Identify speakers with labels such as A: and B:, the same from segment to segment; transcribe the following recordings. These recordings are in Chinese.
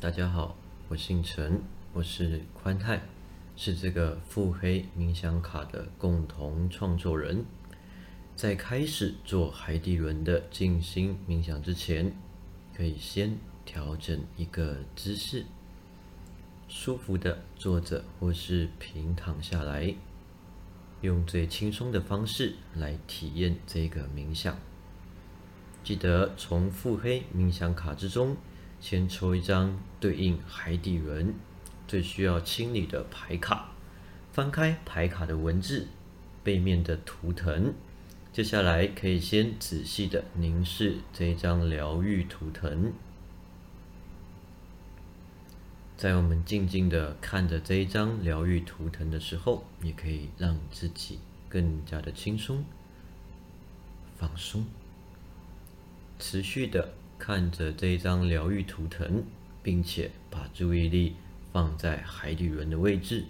A: 大家好，我姓陈，我是宽泰，是这个腹黑冥想卡的共同创作人。在开始做海底轮的静心冥想之前，可以先调整一个姿势，舒服的坐着或是平躺下来，用最轻松的方式来体验这个冥想。记得从腹黑冥想卡之中。先抽一张对应海底轮最需要清理的牌卡，翻开牌卡的文字背面的图腾，接下来可以先仔细的凝视这一张疗愈图腾。在我们静静的看着这一张疗愈图腾的时候，也可以让自己更加的轻松、放松，持续的。看着这张疗愈图腾，并且把注意力放在海底轮的位置，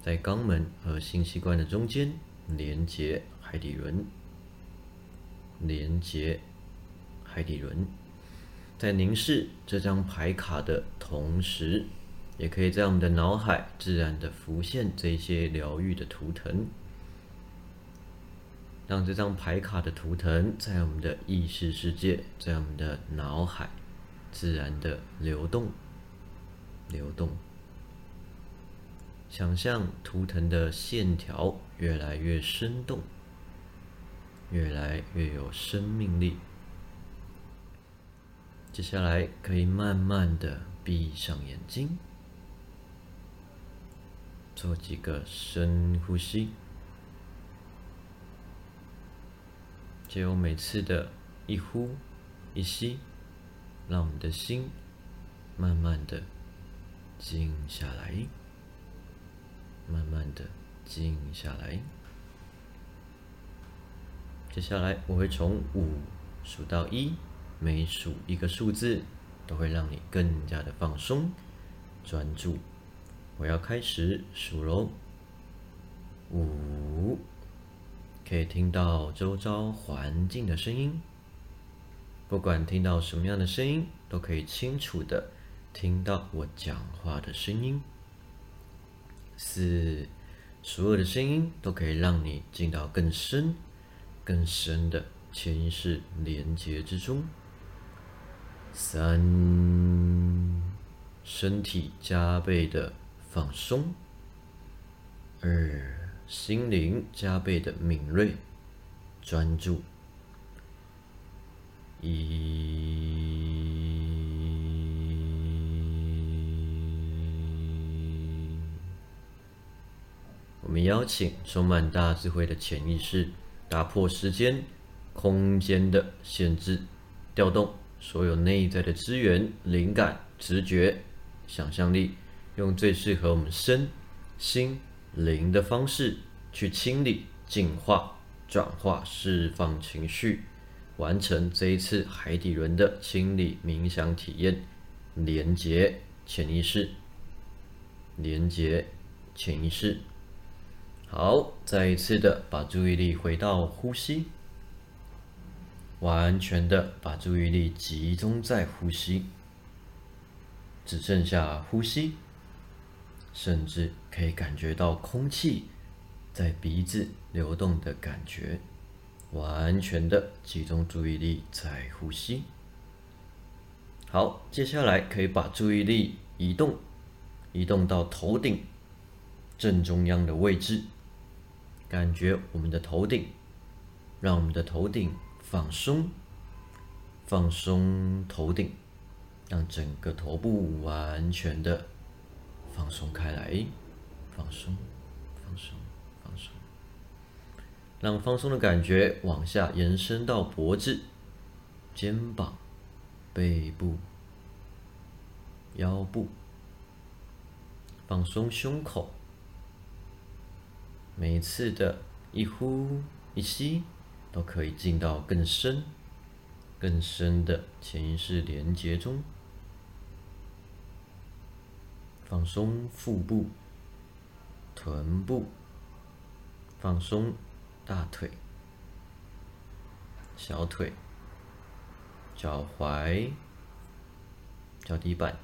A: 在肛门和性器官的中间连接海底轮，连接海底轮。在凝视这张牌卡的同时，也可以在我们的脑海自然的浮现这些疗愈的图腾。让这张牌卡的图腾在我们的意识世界，在我们的脑海自然的流动、流动。想象图腾的线条越来越生动，越来越有生命力。接下来可以慢慢的闭上眼睛，做几个深呼吸。借由每次的一呼一吸，让我们的心慢慢的静下来，慢慢的静下来。接下来我会从五数到一，每数一个数字都会让你更加的放松、专注。我要开始数喽，五。可以听到周遭环境的声音，不管听到什么样的声音，都可以清楚的听到我讲话的声音。四，所有的声音都可以让你进到更深、更深的潜意识连接之中。三，身体加倍的放松。二。心灵加倍的敏锐、专注。一，我们邀请充满大智慧的潜意识，打破时间、空间的限制，调动所有内在的资源、灵感、直觉、想象力，用最适合我们身心。零的方式去清理、净化、转化、释放情绪，完成这一次海底轮的清理冥想体验，连接潜意识，连接潜意识。好，再一次的把注意力回到呼吸，完全的把注意力集中在呼吸，只剩下呼吸。甚至可以感觉到空气在鼻子流动的感觉，完全的集中注意力在呼吸。好，接下来可以把注意力移动，移动到头顶正中央的位置，感觉我们的头顶，让我们的头顶放松，放松头顶，让整个头部完全的。放松开来，放松，放松，放松，让放松的感觉往下延伸到脖子、肩膀、背部、腰部，放松胸口。每一次的一呼一吸，都可以进到更深、更深的潜意识连接中。放松腹部、臀部，放松大腿、小腿、脚踝、脚底板、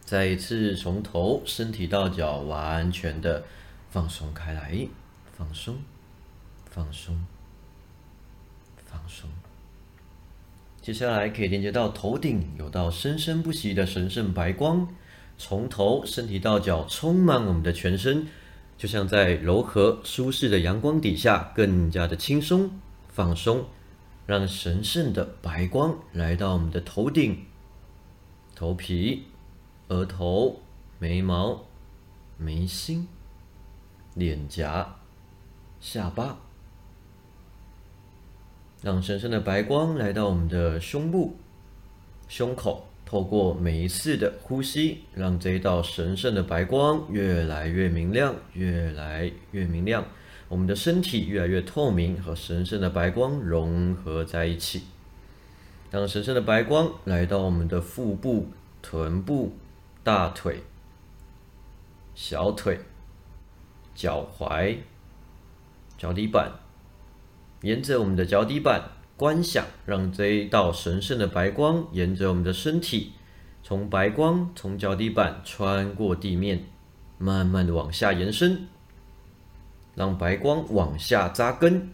A: 再一次从头身体到脚完全的放松开来，放松，放松，放松。接下来可以连接到头顶，有道生生不息的神圣白光，从头身体到脚充满我们的全身，就像在柔和舒适的阳光底下，更加的轻松放松。让神圣的白光来到我们的头顶、头皮、额头、眉毛、眉心、脸颊、下巴，让神圣的白光来到我们的胸部、胸口。透过每一次的呼吸，让这一道神圣的白光越来越明亮，越来越明亮。我们的身体越来越透明，和神圣的白光融合在一起。当神圣的白光来到我们的腹部、臀部、大腿、小腿、脚踝、脚底板，沿着我们的脚底板观想，让这一道神圣的白光沿着我们的身体，从白光从脚底板穿过地面，慢慢的往下延伸。让白光往下扎根，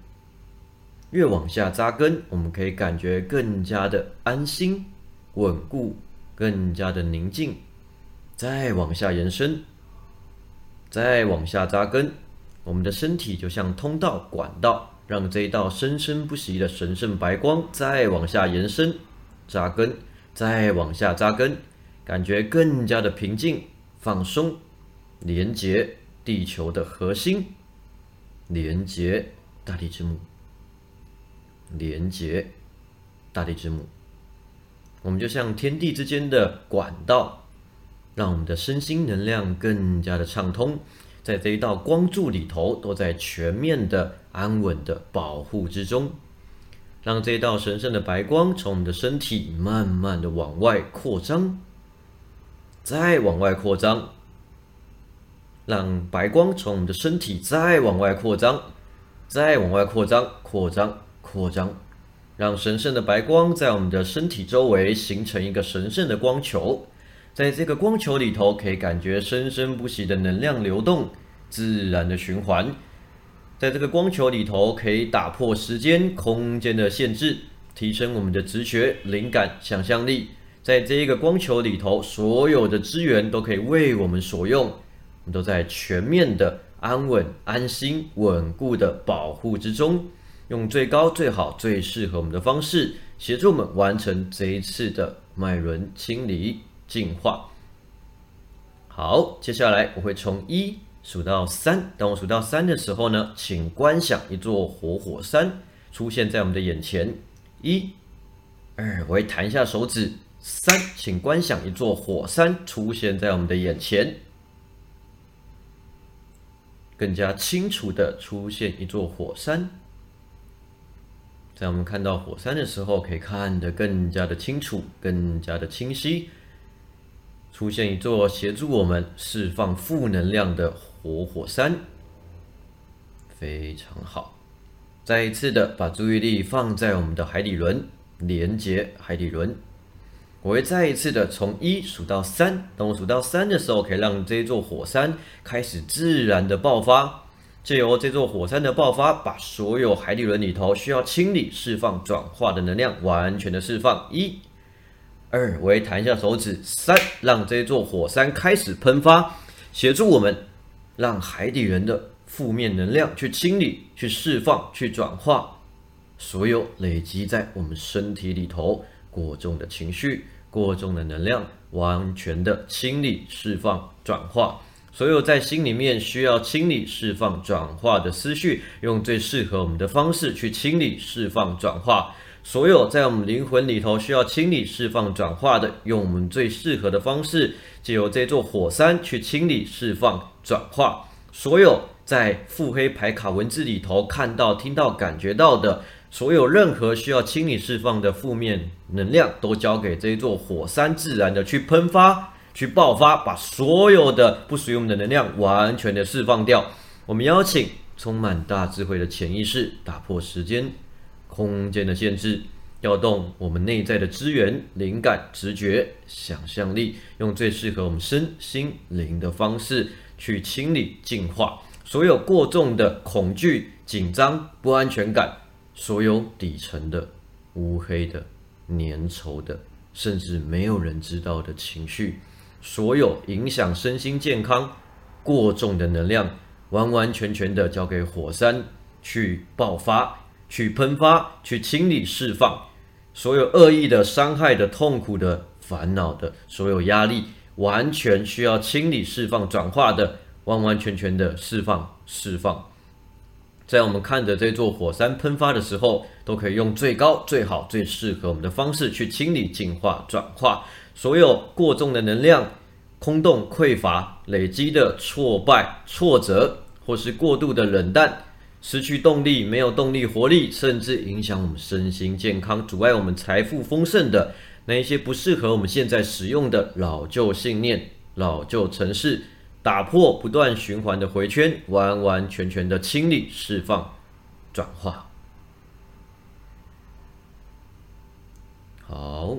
A: 越往下扎根，我们可以感觉更加的安心、稳固，更加的宁静。再往下延伸，再往下扎根，我们的身体就像通道、管道，让这一道生生不息的神圣白光再往下延伸、扎根，再往下扎根，感觉更加的平静、放松，连接地球的核心。连接大地之母，连接大地之母，我们就像天地之间的管道，让我们的身心能量更加的畅通，在这一道光柱里头，都在全面的安稳的保护之中，让这一道神圣的白光从我们的身体慢慢的往外扩张，再往外扩张。让白光从我们的身体再往外扩张，再往外扩张，扩张，扩张，让神圣的白光在我们的身体周围形成一个神圣的光球，在这个光球里头，可以感觉生生不息的能量流动，自然的循环。在这个光球里头，可以打破时间、空间的限制，提升我们的直觉、灵感、想象力。在这一个光球里头，所有的资源都可以为我们所用。我们都在全面的安稳、安心、稳固的保护之中，用最高、最好、最适合我们的方式，协助我们完成这一次的脉轮清理净化。好，接下来我会从一数到三，当我数到三的时候呢，请观想一座活火山出现在我们的眼前。一、二，我会弹一下手指。三，请观想一座火山出现在我们的眼前。更加清楚的出现一座火山，在我们看到火山的时候，可以看得更加的清楚，更加的清晰。出现一座协助我们释放负能量的活火山，非常好。再一次的把注意力放在我们的海底轮，连接海底轮。我会再一次的从一数到三，当我数到三的时候，可以让这座火山开始自然的爆发。借由这座火山的爆发，把所有海底轮里头需要清理、释放、转化的能量完全的释放。一、二，我会弹一下手指。三，让这座火山开始喷发，协助我们让海底人的负面能量去清理、去释放、去转化所有累积在我们身体里头。过重的情绪、过重的能量，完全的清理、释放、转化。所有在心里面需要清理、释放、转化的思绪，用最适合我们的方式去清理、释放、转化。所有在我们灵魂里头需要清理、释放、转化的，用我们最适合的方式，借由这座火山去清理、释放、转化。所有在腹黑牌卡文字里头看到、听到、感觉到的。所有任何需要清理释放的负面能量，都交给这座火山，自然的去喷发、去爆发，把所有的不属于我们的能量完全的释放掉。我们邀请充满大智慧的潜意识，打破时间、空间的限制，调动我们内在的资源、灵感、直觉、想象力，用最适合我们身心灵的方式去清理、净化所有过重的恐惧、紧张、不安全感，所有底层的、乌黑的、粘稠的，甚至没有人知道的情绪，所有影响身心健康过重的能量，完完全全的交给火山去爆发、去喷发、去清理、释放。所有恶意的、伤害的、痛苦的、烦恼的，所有压力，完全需要清理、释放、转化的，完完全全的释放、释放。在我们看着这座火山喷发的时候，都可以用最高、最好、最适合我们的方式去清理、净化、转化所有过重的能量、空洞、匮乏、累积的挫败、挫折，或是过度的冷淡。失去动力，没有动力、活力，甚至影响我们身心健康，阻碍我们财富丰盛的那一些不适合我们现在使用的老旧信念、老旧程式，打破不断循环的回圈，完完全全的清理、释放、转化。好，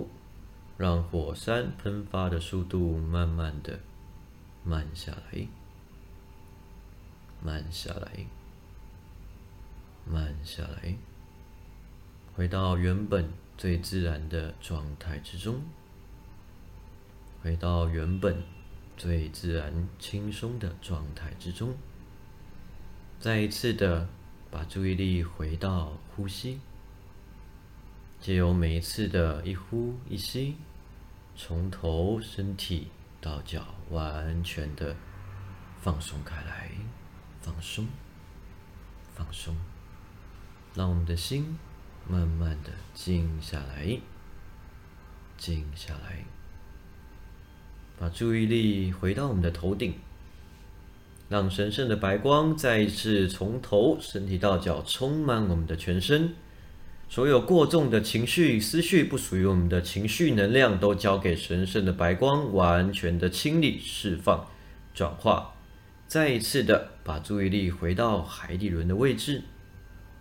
A: 让火山喷发的速度慢慢的慢下来，慢下来。慢下来，回到原本最自然的状态之中，回到原本最自然轻松的状态之中。再一次的把注意力回到呼吸，借由每一次的一呼一吸，从头身体到脚完全的放松开来，放松，放松。让我们的心慢慢的静下来，静下来，把注意力回到我们的头顶，让神圣的白光再一次从头身体到脚充满我们的全身。所有过重的情绪、思绪，不属于我们的情绪能量，都交给神圣的白光，完全的清理、释放、转化。再一次的把注意力回到海底轮的位置。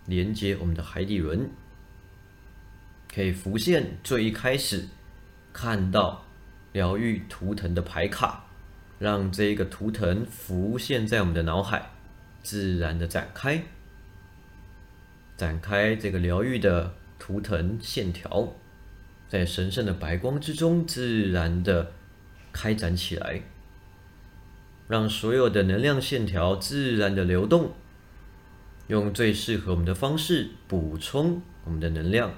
A: 连接我们的海底轮，可以浮现最一开始看到疗愈图腾的牌卡，让这个图腾浮现在我们的脑海，自然的展开，展开这个疗愈的图腾线条，在神圣的白光之中自然的开展起来，让所有的能量线条自然的流动。用最适合我们的方式补充我们的能量，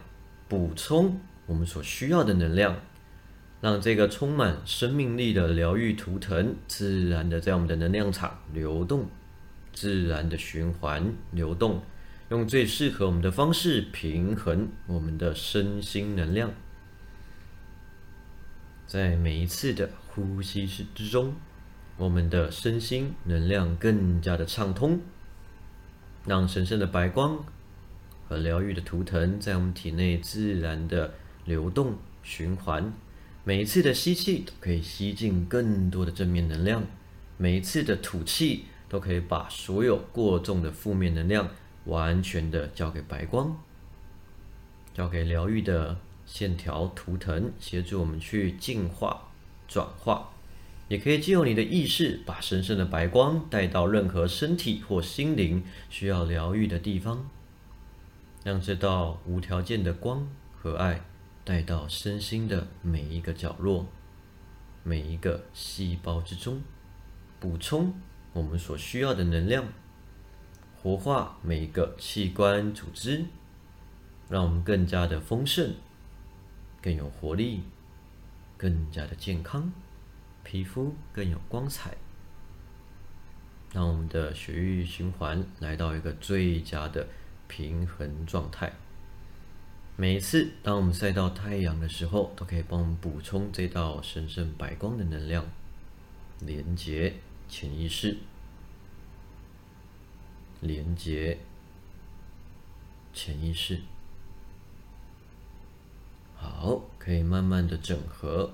A: 补充我们所需要的能量，让这个充满生命力的疗愈图腾自然的在我们的能量场流动，自然的循环流动，用最适合我们的方式平衡我们的身心能量，在每一次的呼吸之之中，我们的身心能量更加的畅通。让神圣的白光和疗愈的图腾在我们体内自然的流动循环，每一次的吸气都可以吸进更多的正面能量，每一次的吐气都可以把所有过重的负面能量完全的交给白光，交给疗愈的线条图腾，协助我们去净化转化。也可以借由你的意识，把神圣的白光带到任何身体或心灵需要疗愈的地方，让这道无条件的光和爱带到身心的每一个角落、每一个细胞之中，补充我们所需要的能量，活化每一个器官组织，让我们更加的丰盛、更有活力、更加的健康。皮肤更有光彩，让我们的血液循环来到一个最佳的平衡状态。每一次当我们晒到太阳的时候，都可以帮我们补充这道神圣白光的能量，连接潜意识，连接潜意识。好，可以慢慢的整合。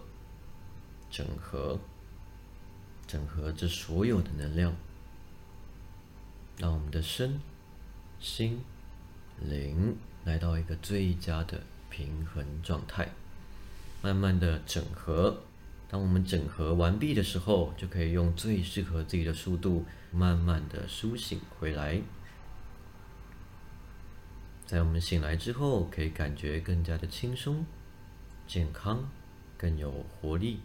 A: 整合，整合这所有的能量，让我们的身心灵来到一个最佳的平衡状态，慢慢的整合。当我们整合完毕的时候，就可以用最适合自己的速度，慢慢的苏醒回来。在我们醒来之后，可以感觉更加的轻松、健康，更有活力。